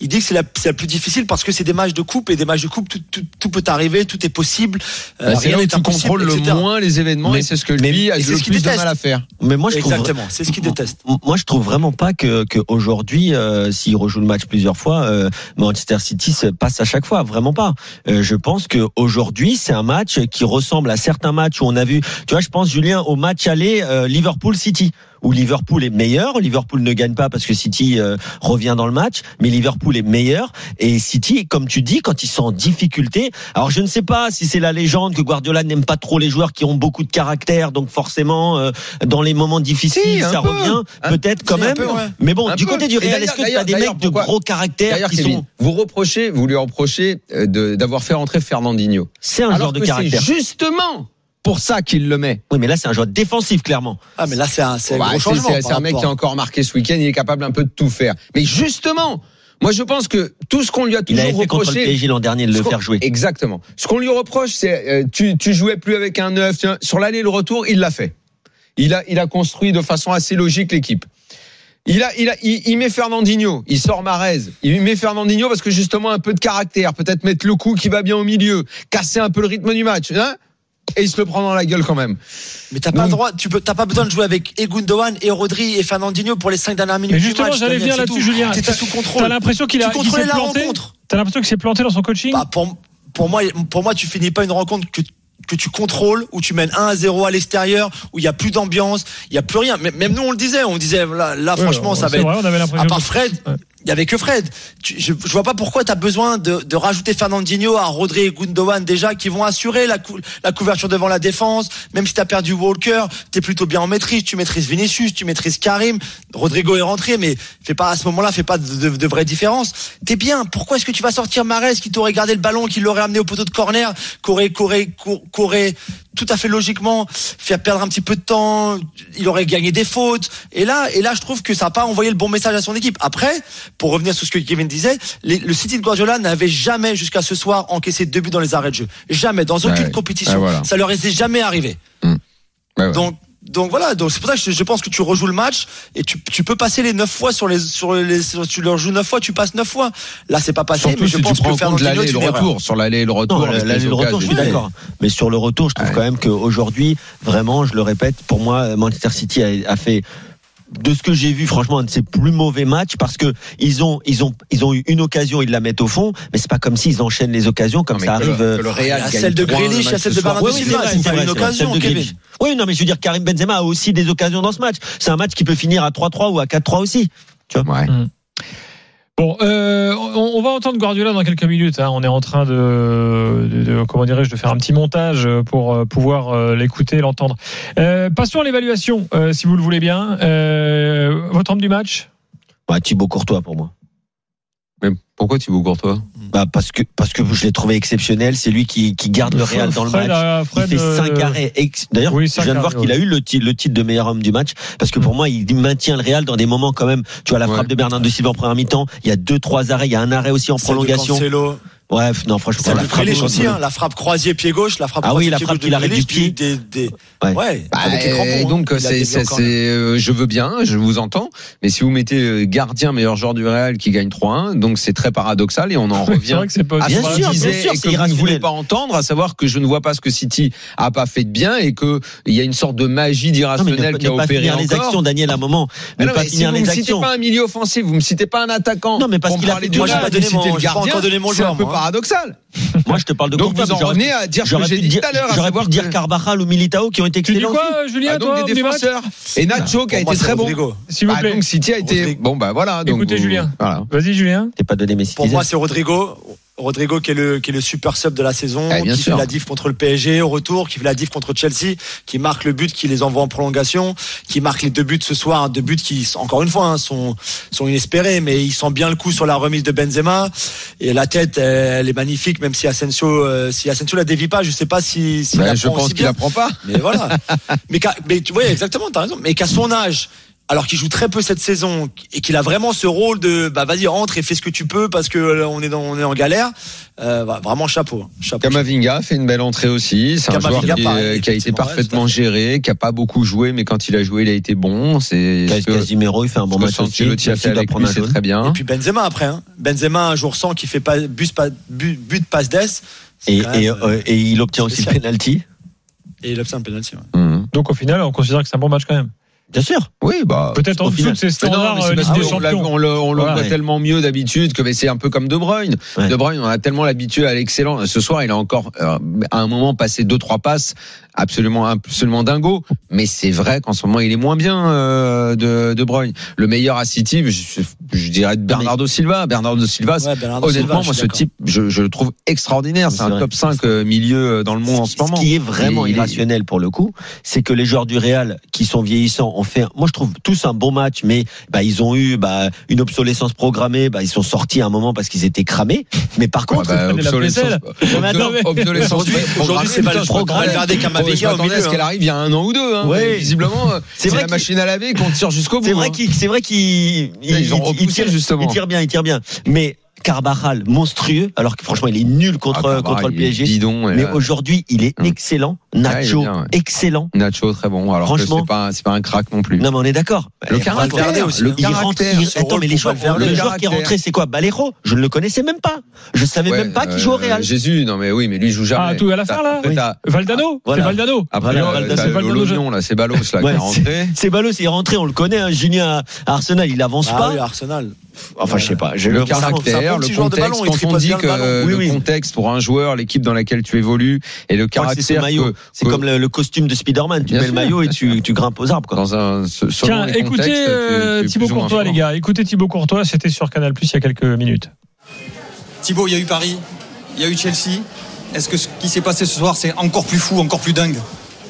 Il dit que c'est la, c'est la plus difficile parce que c'est des matchs de coupe et des matchs de coupe, tout, tout, tout peut arriver, tout est possible. Euh, Bah, c'est rien là où tu contrôles le etc. moins les événements Mais- et c'est ce que mais- lui a c'est le plus de déteste. mal à faire. Mais moi, je. Exactement, c'est ce qu'il déteste. Moi, je trouve vraiment pas que, que aujourd'hui, euh, s'il rejoue le match plusieurs fois, euh, Manchester City se passe à chaque fois. Vraiment pas. Euh, je pense que aujourd'hui, c'est un match qui ressemble à certains matchs où on a vu. Tu vois, je pense Julien au match aller euh, Liverpool City où Liverpool est meilleur. Liverpool ne gagne pas parce que City euh, revient dans le match, mais Liverpool est meilleur. Et City, comme tu dis, quand ils sont en difficulté, alors je ne sais pas si c'est la légende que Guardiola n'aime pas trop les joueurs qui ont beaucoup de caractère, donc forcément euh, dans les moments difficiles, Si, ça peu. revient peut-être quand si, même. peu, ouais. Mais bon, Un du peu. côté du Real, est-ce que tu as des mecs de gros caractère qui Kevin, sont vous reprochez, vous lui reprochez d'avoir fait rentrer Fernandinho. C'est un Alors joueur de caractère. justement pour ça qu'il le met. Oui, mais là c'est un joueur défensif clairement. Ah, mais là, c'est un, c'est un Bah, gros c'est- changement. c'est par c'est un mec rapport- qui a encore marqué ce week-end, il est capable un peu de tout faire. Mais justement, moi je pense que tout ce qu'on lui a Il toujours avait fait contre le reproché. PSG l'an dernier de le faire jouer. Exactement. Ce qu'on lui reproche, c'est euh, tu, tu jouais plus avec un neuf. tiens, Sur l'aller et le retour, il l'a fait. Il a, il a construit de façon assez logique l'équipe. Il, a, il, a, il, il met Fernandinho, il sort Marez. Il met Fernandinho parce que justement un peu de caractère, peut-être mettre le coup qui va bien au milieu, casser un peu le rythme du match. Hein et il se le prend dans la gueule quand même. Mais t'as pas le droit, tu peux, t'as pas besoin de jouer avec Egundogan et Rodri et Fernandinho pour les cinq dernières minutes Mais justement, match. j'allais venir là-dessus, tout. Julien. T'étais T'as- sous T'as contrôle. l'impression qu'il a Tu la planté. rencontre. T'as l'impression qu'il s'est planté dans son coaching. Bah, pour, pour moi, pour moi, tu finis pas une rencontre que que tu contrôles, où tu mènes 1 à 0 à l'extérieur, où il y a plus d'ambiance, il y a plus rien. Même nous, on le disait, on disait, là, là Ouais, franchement, ça va c'est être. vrai, on avait l'impression. À part Fred, Ouais. Il y avait que Fred. Je, je vois pas pourquoi tu as besoin de, rajouter Fernandinho à Rodri et Gundogan déjà qui vont assurer la, cou- la couverture devant la défense. Même si tu as perdu Walker, tu es plutôt bien en maîtrise. Tu maîtrises Vinicius, tu maîtrises Karim. Rodrigo est rentré, mais fais pas à ce moment-là, fais pas de, de, de vraie différence. T'es bien. Pourquoi est-ce que tu vas sortir Marez qui t'aurait gardé le ballon, qui l'aurait amené au poteau de corner, qu'aurait, qu'aurait, qu'aurait tout à fait logiquement faire perdre un petit peu de temps, il aurait gagné des fautes. Et là, et là, je trouve que ça n'a pas envoyé le bon message à son équipe. Après, pour revenir sur ce que Kevin disait, les- le City de Guardiola n'avait jamais jusqu'à ce soir encaissé deux buts dans les arrêts de jeu. Jamais, dans aucune Ouais. compétition. Ouais, voilà. Ça leur était jamais arrivé. Ouais. Donc, donc voilà, donc c'est pour ça que je, je pense que tu rejoues le match et tu, tu peux passer les neuf fois sur les sur les sur- tu leur joues neuf fois, tu passes neuf fois. Là, c'est pas passé, Surtout mais si je tu pense prends que Fernandinho l'aller et le retour. Sur l'aller et le retour. L'aller et le retour, je suis d'accord. Mais sur le retour, je trouve Ouais. quand même qu'aujourd'hui, vraiment, je le répète, pour moi, Manchester City a, a fait de ce que j'ai vu, franchement, un de ses plus mauvais matchs parce que ils ont, ils ont, ils ont eu une occasion, ils la mettent au fond, mais c'est pas comme s'ils enchaînent les occasions comme Non, ça arrive. le- euh, le Real y a gagne celle de 3-1 Grealish, il y a le match celle ce de. Bernardo Oui, oui, c'est une occasion. Oui, non, mais je veux dire, Karim Benzema a aussi des occasions dans ce match. C'est un match qui peut finir à 3-3 ou à 4-3 aussi. Ouais. Bon, euh, on, on va entendre Guardiola dans quelques minutes. hein. On est en train de, de- de- comment dirais-je, de faire un petit montage pour euh, pouvoir euh, l'écouter, l'entendre. Euh, passons à l'évaluation, euh, si vous le voulez bien. Euh, votre homme du match? Bah, Thibaut Courtois pour moi. Mais pourquoi Thibaut Courtois? Bah parce que parce que je l'ai trouvé exceptionnel. C'est lui qui, qui garde le Real dans le Fred match. a- Il fait euh, 5 arrêts. ex- D'ailleurs, Oui, je viens de voir arrêts, qu'il a eu le titre, le titre de meilleur homme du match. Parce que pour moi, il maintient le Real dans des moments quand même. Tu vois, la Ouais. frappe de Bernardo Silva en première mi-temps. Il y a deux, trois arrêts. Il y a un arrêt aussi en de prolongation. Bref, non, franchement, Celle la frappe aussi, hein, la frappe croisée pied gauche, la frappe Ah oui, la frappe qu'il arrête du pied. Des, des, Ouais. ouais, Bah, avec les crampons, et hein. donc c'est dévié c'est encore. c'est, euh, je veux bien, je vous entends, mais si vous mettez euh, gardien meilleur joueur du Real qui gagne 3-1, donc c'est très paradoxal et on en C'est revient vrai que c'est pas. à Bien ce qu'on sûr, disait bien sûr, et que vous ne voulez pas entendre, à savoir que je ne vois pas ce que City a pas fait de bien et que il y a une sorte de magie d'irrationnel ne, qui a opéré finir les encore. actions, Daniel, à un moment. Mais Ne pas mais si finir vous les me citez actions. pas un milieu offensif, vous me citez pas un attaquant. Non, mais parce qu'il a Moi, j'ai pas donné mon- j'ai pas gardien, encore donné mon joueur, hein. paradoxal. Moi, je te parle de Donc vous en revenez à dire ce que j'ai dit dire, tout à l'heure, j'aurais savoir pu dire que- Carvajal ou Militao qui ont été Tu dis excellents. quoi, aussi. Julien, Ah, toi, des défenseurs. Et Nacho qui a été très bon. S'il vous plaît. donc City a été Rodrigo. bon bah voilà. donc Écoutez, vous- Julien. Voilà. Vas-y, Julien. T'es pas donné mes Pour moi, c'est Rodrigo. Rodrigo qui est le qui est le super sub de la saison, bien qui sûr. fait la diff contre le PSG au retour, qui fait la diff contre Chelsea, qui marque le but, qui les envoie en prolongation, qui marque les deux buts ce soir, hein, deux buts qui encore une fois hein, sont sont inespérés, mais il sent bien le coup sur la remise de Benzema et la tête elle est magnifique, même si Asensio euh, si Asensio la dévie pas, je sais pas si, si Bah, la je prend pense qu'il bien. apprend pas. Mais voilà. mais, mais tu vois, exactement, t'as raison. Mais qu'à son âge, alors qu'il joue très peu cette saison et qu'il a vraiment ce rôle de, bah vas-y rentre et fais ce que tu peux parce que euh, on est dans, on est en galère. Euh, bah, vraiment chapeau, hein. chapeau. Kamavinga fait une belle entrée aussi. C'est un joueur Kamavinga, qui, pareil, qui a été parfaitement ouais, géré, qui a pas beaucoup joué, mais quand il a joué, il a été bon. C'est Casimiro, il fait un bon match aussi. Ancelotti a Même fait avec prendre lui, c'est très bien. Et puis Benzema après. Hein. Benzema un jour sans qui fait pas but, pas but, passe d'ess. Et, euh, euh, il obtient aussi le penalty. et il obtient un penalty. ouais. Mhm. Donc au final, on considère que c'est un bon match quand même. Bien sûr. Oui, bah. Peut-être en dessous de ses Mais non, standards mais euh, parce des Champions. on le, on le Voilà. voit Ouais. tellement mieux d'habitude que mais c'est un peu comme De Bruyne. Ouais. De Bruyne, on a tellement l'habitude à l'excellent. Ce soir, il a encore euh, à un moment passé deux trois passes absolument absolument dingo. Mais c'est vrai qu'en ce moment, il est moins bien euh, de, de Bruyne. Le meilleur à City, je, je dirais Bernardo Silva. Bernardo Silva, Ouais, Bernardo honnêtement, Silva, moi, ce type, je, je le trouve extraordinaire. C'est un vrai. top 5 euh, milieu dans le monde en ce moment. Ce qui est vraiment est- irrationnel pour le coup, c'est que les joueurs du Real qui sont vieillissants ont fait, moi je trouve tous un bon match, mais bah, ils ont eu bah, une obsolescence programmée, bah, ils sont sortis à un moment parce qu'ils étaient cramés. Mais par contre, Ah bah, obsolescence- obsolescence Aujourd'hui- aujourd'hui, c'est je Valverde crois que- Camavinga au milieu, à ce qu'elle hein. arrive il y a un an ou deux. Hein. Ouais. Visiblement, C'est vrai la machine à laver qu'on tire jusqu'au bout. c'est vrai hein. qu'il, c'est vrai qu'il, Ils ont repoussé, tire, justement. il tire bien, il tire bien. Mais Carvajal, monstrueux, alors que franchement il est nul contre, Ah, contre le il est PSG. Bidon, Mais là, aujourd'hui, il est Hum. excellent. il est Nacho, bien, ouais. excellent. Nacho très bon. Alors Franchement. c'est pas c'est pas un crack non plus. Non, mais on est d'accord. le caractère, aussi, le. Il rentre, caractère. il- ce attends, mais les joueurs, le le joueur qui est rentré, c'est quoi? Balero Je ne le connaissais même pas. Je savais Ouais, même pas qu'il euh, joue au Real. Jésus, non mais oui, mais lui il joue jamais. Ah, tout à la fin, là? Oui. Valdano? Voilà. C'est Valdano. Après, Voilà, euh, Valdano, t'as c'est Valdano, là, c'est Balos là qui est rentré. C'est Ballot, c'est rentré, on le connaît. Julien à Arsenal, il avance Ah pas. Arsenal. Enfin, je sais pas. J'ai Le caractère, le contexte, quand on dit que le contexte pour un joueur, l'équipe dans laquelle tu évolues, et le caractère C'est comme le, costume de Spider-Man. Tu mets le maillot et tu, grimpes aux arbres. Quoi. dans un Tiens, écoutez euh, Thibaut Courtois, les gars. Écoutez Thibaut Courtois, c'était sur Canal Plus il y a quelques minutes. Thibaut, il y a eu Paris, il y a eu Chelsea. Est-ce que ce qui s'est passé ce soir, c'est encore plus fou, encore plus dingue?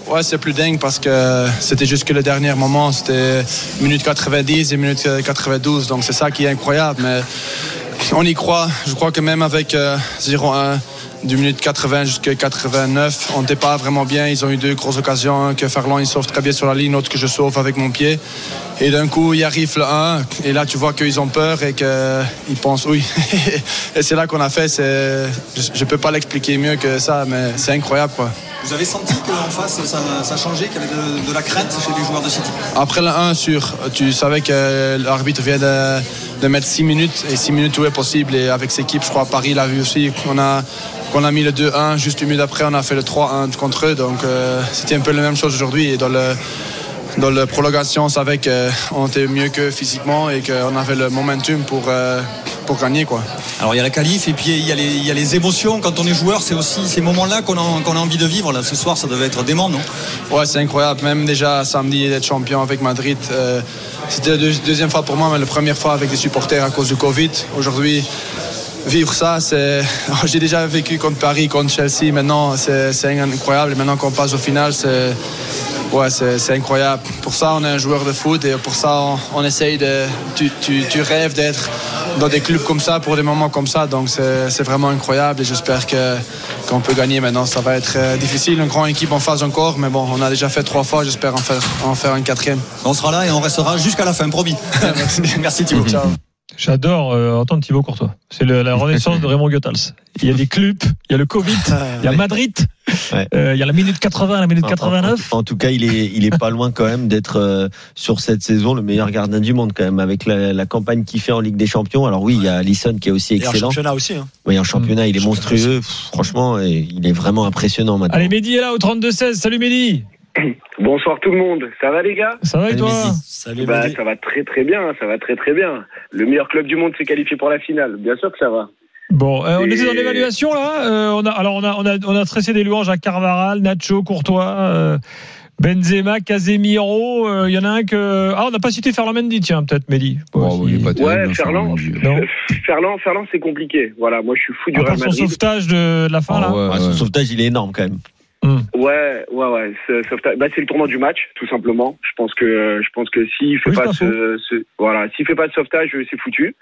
Ouais, c'est plus dingue parce que c'était jusque le dernier moment. C'était minute 90 et minute 92. Donc c'est ça qui est incroyable. Mais on y croit. Je crois que même avec euh, 0-1, du minute 80 jusqu'à 89, on n'était pas vraiment bien. Ils ont eu deux grosses occasions. Un que Ferland il sauve très bien sur la ligne, l'autre que je sauve avec mon pied. Et d'un coup, il arrive le 1. Et là, tu vois qu'ils ont peur et qu'ils pensent oui. et c'est là qu'on a fait. c'est- Je ne peux pas l'expliquer mieux que ça, mais c'est incroyable. quoi. Vous avez senti qu'en face, ça, ça changeait, qu'il y avait de, de la crainte chez les joueurs de City? Après le 1 sur, tu savais que l'arbitre vient de, de mettre 6 minutes et 6 minutes tout est possible. Et avec cette équipe, je crois Paris l'a vu aussi, qu'on a, a mis le 2-1, juste une minute après on a fait le 3-1 contre eux. Donc euh, c'était un peu la même chose aujourd'hui. Et dans le dans la prolongation, on savait qu'on était mieux que physiquement et qu'on avait le momentum pour, euh, pour gagner. Quoi. Alors il y a la qualif et puis il y a les, il y a les émotions. Quand on est joueur, c'est aussi ces moments-là qu'on a, a envie de vivre. Là, ce soir, ça devait être dément, non? Ouais, c'est incroyable. Même déjà samedi d'être champion avec Madrid, euh, c'était la deux- deuxième fois pour moi, mais la première fois avec des supporters à cause du Covid. Aujourd'hui, vivre ça, c'est. J'ai déjà vécu contre Paris, contre Chelsea. Maintenant, c'est c'est incroyable. Et maintenant qu'on passe au final, c'est. Ouais, c'est incroyable. Pour ça, on est un joueur de foot et pour ça, on, on essaye de. Tu, tu, tu rêves d'être dans des clubs comme ça pour des moments comme ça. Donc, c'est c'est vraiment incroyable et j'espère que qu'on peut gagner maintenant. Ça va être euh, difficile. Une grande équipe en phase encore, mais bon, on a déjà fait trois fois. J'espère en faire, en faire une quatrième. On sera là et on restera jusqu'à la fin, promis. Merci, Merci Thibaut. Ciao. J'adore euh, entendre Thibaut Courtois. C'est la renaissance de Raymond Goethals. Il y a des clubs, il y a le Covid, il y a Madrid, Ouais. euh, il y a la minute 80, la minute En- en- 89. En, en tout cas, il est, il est pas loin quand même d'être euh, sur cette saison le meilleur gardien du monde quand même avec la, la campagne qu'il fait en Ligue des Champions. Alors oui, il y a Alisson qui est aussi Et en excellent. championnat aussi. Hein. Oui, en championnat, il est Championnat monstrueux. Pff, Franchement, et il est vraiment impressionnant maintenant. Allez, Mehdi est là au 32-16. Salut Mehdi. Bonsoir tout le monde, ça va les gars? Ça va et toi? Salut, Bah ça va très très bien, ça va très très bien. Le meilleur club du monde s'est qualifié pour la finale, bien sûr que ça va. Bon, euh, on Et- était dans l'évaluation là. Euh, on a, alors on a, on a, on a tressé des louanges à Carvaral, Nacho, Courtois, euh, Benzema, Casemiro. euh, Il y en a un que. Ah, on n'a pas cité Ferland Mendy, tiens, peut-être Mehdi. Oh, il terrible, Ouais, hein, Ferland, Ferland. Ferland, Ferland c'est compliqué. Voilà, moi je suis fou du Real part son Madrid. sauvetage de, de la fin là. Ah ouais, Ah, son sauvetage, il est énorme quand même. Ouais, ouais, ouais. c'est- bah, c'est le tournant du match, tout simplement. Je pense que, je pense que s'il fait Oui, pas ce, ce- voilà, s'il fait pas de sauvetage, c'est foutu.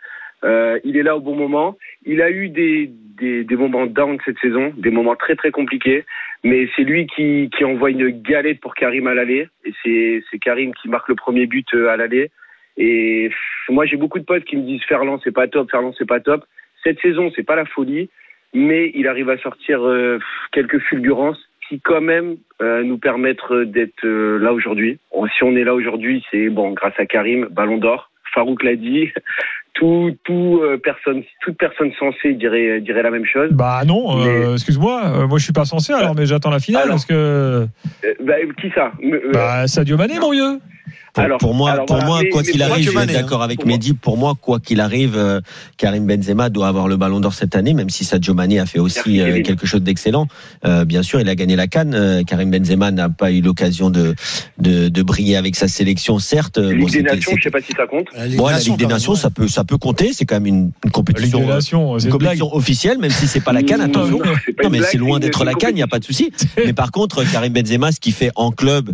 Euh, il est là au bon moment. Il a eu des, des, des moments down cette saison, des moments très très compliqués. Mais c'est lui qui, qui envoie une galette pour Karim à l'aller. Et c'est, c'est Karim qui marque le premier but euh, à l'aller. Et moi, j'ai beaucoup de potes qui me disent Ferland, c'est pas top, Ferland, c'est pas top. Cette saison, c'est pas la folie, mais il arrive à sortir euh, quelques fulgurances qui, quand même, euh, nous permettent d'être euh, là aujourd'hui. Si on est là aujourd'hui, c'est bon, grâce à Karim, Ballon d'Or. Farouk l'a dit. Tout, tout euh, personne, toute personne sensée dirait, dirait la même chose. Bah non, euh, excuse-moi, moi je suis pas censé alors, mais j'attends la finale Alors. parce que bah, qui ça? Bah Sadio Mané, mon vieux. Pour, Alors- pour moi, alors pour voilà, moi, mais- quoi qu'il arrive, je Mané, d'accord hein. avec Pour Mehdi. Pour moi, quoi qu'il arrive, euh, Karim Benzema doit avoir le Ballon d'Or cette année, même si Sadio Mané a fait aussi euh, quelque chose d'excellent. Euh, bien sûr, il a gagné la Cannes. Karim Benzema n'a pas eu l'occasion de, de de briller avec sa sélection, certes. Ligue Bon, des Nations, je c'était- sais pas si ça compte. La Ligue Bon, des la Nations, Ligue des quand même, Nations, ouais. ça peut, ça peut compter. C'est quand même une, une Ligue compétition, des Nations, c'est une une blague. compétition officielle, même si c'est pas la Cannes. Non, Attention. non, mais c'est loin d'être la Cannes, il n'y a pas de souci. Mais par contre, Karim Benzema, ce qu'il fait en club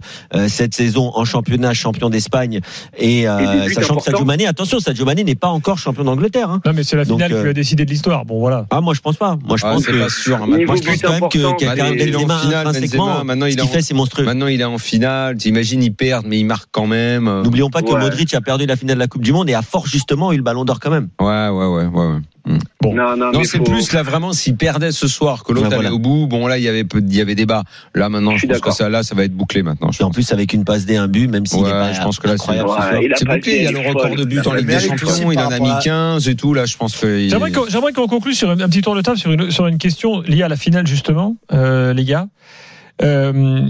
cette saison, en championnat, champion d'Espagne, et, euh, Et sachant que Sadio. Mané, attention, Sadio Mané n'est pas encore champion d'Angleterre. Hein. Non, mais c'est la Donc, finale euh, qui a décidé de l'histoire. Bon, voilà. Ah, moi je pense pas. Moi je Ah, pense que pas sûr. hein, moi je pense quand même que, bah, Karim il est en Benzema, finale, intrinsèquement, maintenant, il ce qu'il fait c'est monstrueux. Maintenant, il est en finale. T'imagines, il perd, mais il marque quand même. Euh, N'oublions pas que. Modric a perdu la finale de la Coupe du Monde et a fort justement eu le Ballon d'Or quand même. Ouais, ouais, ouais, ouais. ouais. Bon. Non, non, Non, c'est faut- plus là vraiment s'il perdait ce soir que l'autre Ouais, allait voilà. au bout. Bon là il y avait peu, il y avait débat. Là maintenant Je pense que ça là ça va être bouclé maintenant. Et en plus avec une passe D, un but, même Ouais, pas je pense que là, c'est- Ouais, bouclé. Il y a le record de buts en. Ligue des Champions. Il en a mis à- 15 et tout là. Je pense que. il- J'aimerais qu'on j'aimerais qu'on conclue sur un un petit tour de table sur une, sur une question liée à la finale, justement, euh, les gars. Euh,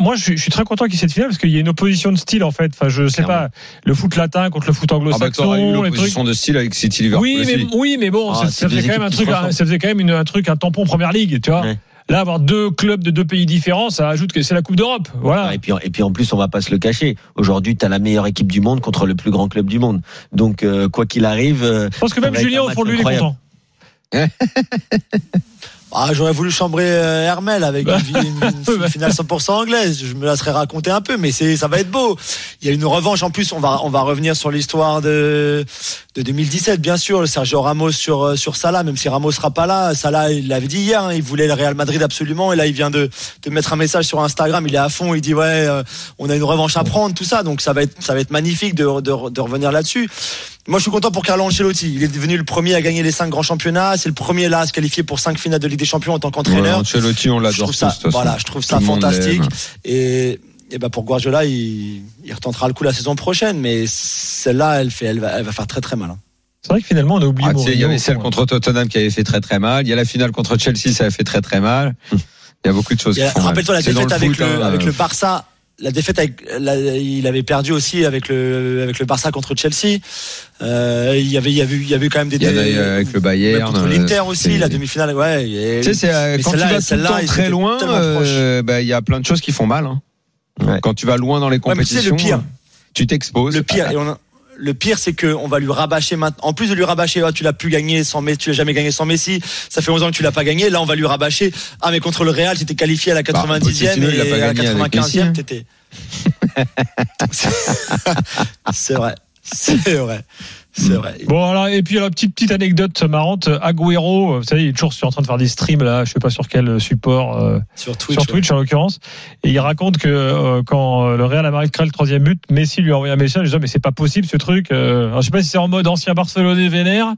moi, je suis, je suis très content qu'il y ait cette finale parce qu'il y a une opposition de style, en fait. Enfin, je sais Clairement. pas, le foot latin contre le foot Ah bah anglo-saxon, les trucs. l'opposition de style avec City Liverpool. Oui, mais, oui, mais bon, Ah, ça, c'est ça faisait quand même un truc, se ressemblent. ça faisait quand même une- un truc, un tampon première ligue, tu vois. Ouais. Là, avoir deux clubs de deux pays différents, ça ajoute que c'est la Coupe d'Europe. Voilà. Et puis, et puis en plus, on va pas se le cacher. Aujourd'hui, tu as la meilleure équipe du monde contre le plus grand club du monde. Donc, euh, quoi qu'il arrive, euh, Je pense que même Julien, au fond de lui, il est content. Ah, j'aurais voulu chambrer euh, Hermel avec une, une- une finale 100% anglaise. Je me la serais raconter un peu, mais c'est, ça va être beau. Il y a une revanche. En plus, on va, on va revenir sur l'histoire de, de 2017, bien sûr. Sergio Ramos sur, euh, sur Salah, même si Ramos sera pas là. Salah, il l'avait dit hier, hein, il voulait le Real Madrid absolument. Et là, il vient de, de mettre un message sur Instagram. Il est à fond. Il dit, ouais, euh, on a une revanche à prendre, tout ça. Donc, ça va être, ça va être magnifique de, de, de revenir là-dessus. Moi, je suis content pour Carlo Ancelotti. Il est devenu le premier à gagner les cinq grands championnats. C'est le premier là à se qualifier pour cinq finales de Ligue des Champions en tant Ouais, qu'entraîneur. Ancelotti on l'adore ça, voilà, je trouve ça Tout fantastique. Et, et ben pour Guardiola, il, il retentera le coup la saison prochaine, mais celle-là, elle fait, elle va, elle va faire très très mal. hein. C'est vrai que finalement, on a oublié Ah, il y avait celle contre Tottenham qui avait fait très très mal. Il y a la finale contre Chelsea, ça a fait très très mal. Il y a beaucoup de choses. Rappelle-toi la défaite avec, foot, le, hein, avec euh, le Barça. La défaite avec, la- il avait perdu aussi avec le avec le Barça contre Chelsea. Euh, il y avait il y avait il y avait quand même des Il y en a eu des- avec le Bayern. contre euh, l'Inter aussi c'est- la demi-finale ouais et- Tu sais, c'est, euh, quand tu celle-là- vas tout le celle-là, temps très loin, euh, bah, il y a plein de choses qui font mal. hein. Ouais. Quand tu vas loin dans les Ouais, mais tu sais, compétitions, le pire tu t'exposes. le pire et on a- le pire, c'est que on va lui rabâcher maintenant. En plus de lui rabâcher, ah, tu l'as plus gagné sans Messi, tu l'as jamais gagné sans Messi. Ça fait 11 ans que tu l'as pas gagné. Là, on va lui rabâcher. Ah, mais contre le Real, t'étais qualifié à la 90e Pochettino, il a et à la gagné avec 95e, Messi, t'étais. c'est vrai. C'est vrai. C'est vrai. Bon alors et puis la petite petite anecdote marrante, Agüero, vous savez, il est toujours en train de faire des streams là, je sais pas sur quel support, euh, Sur Twitch. sur Twitch en l'occurrence, et il raconte que euh, quand euh, le Real a marqué le troisième but, Messi lui a envoyé un message, disant mais c'est pas possible ce truc. euh, alors, je sais pas si c'est en mode ancien Barcelonais vénère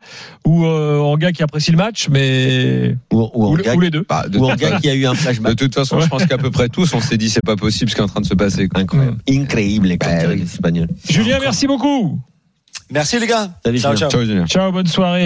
ou euh, en gars qui apprécie le match, mais Ou, ou ou, en le- gag, ou les deux. Bah, de, ou en gag qui a eu un de flashback toute façon, je pense qu'à peu près tous, on s'est dit c'est pas possible ce qui est en train de se passer. incroyable. Incroyable, comme Bah oui. les Espagnols. Julien, merci beaucoup. Merci les gars. Salut, ciao. Ciao, bonne soirée.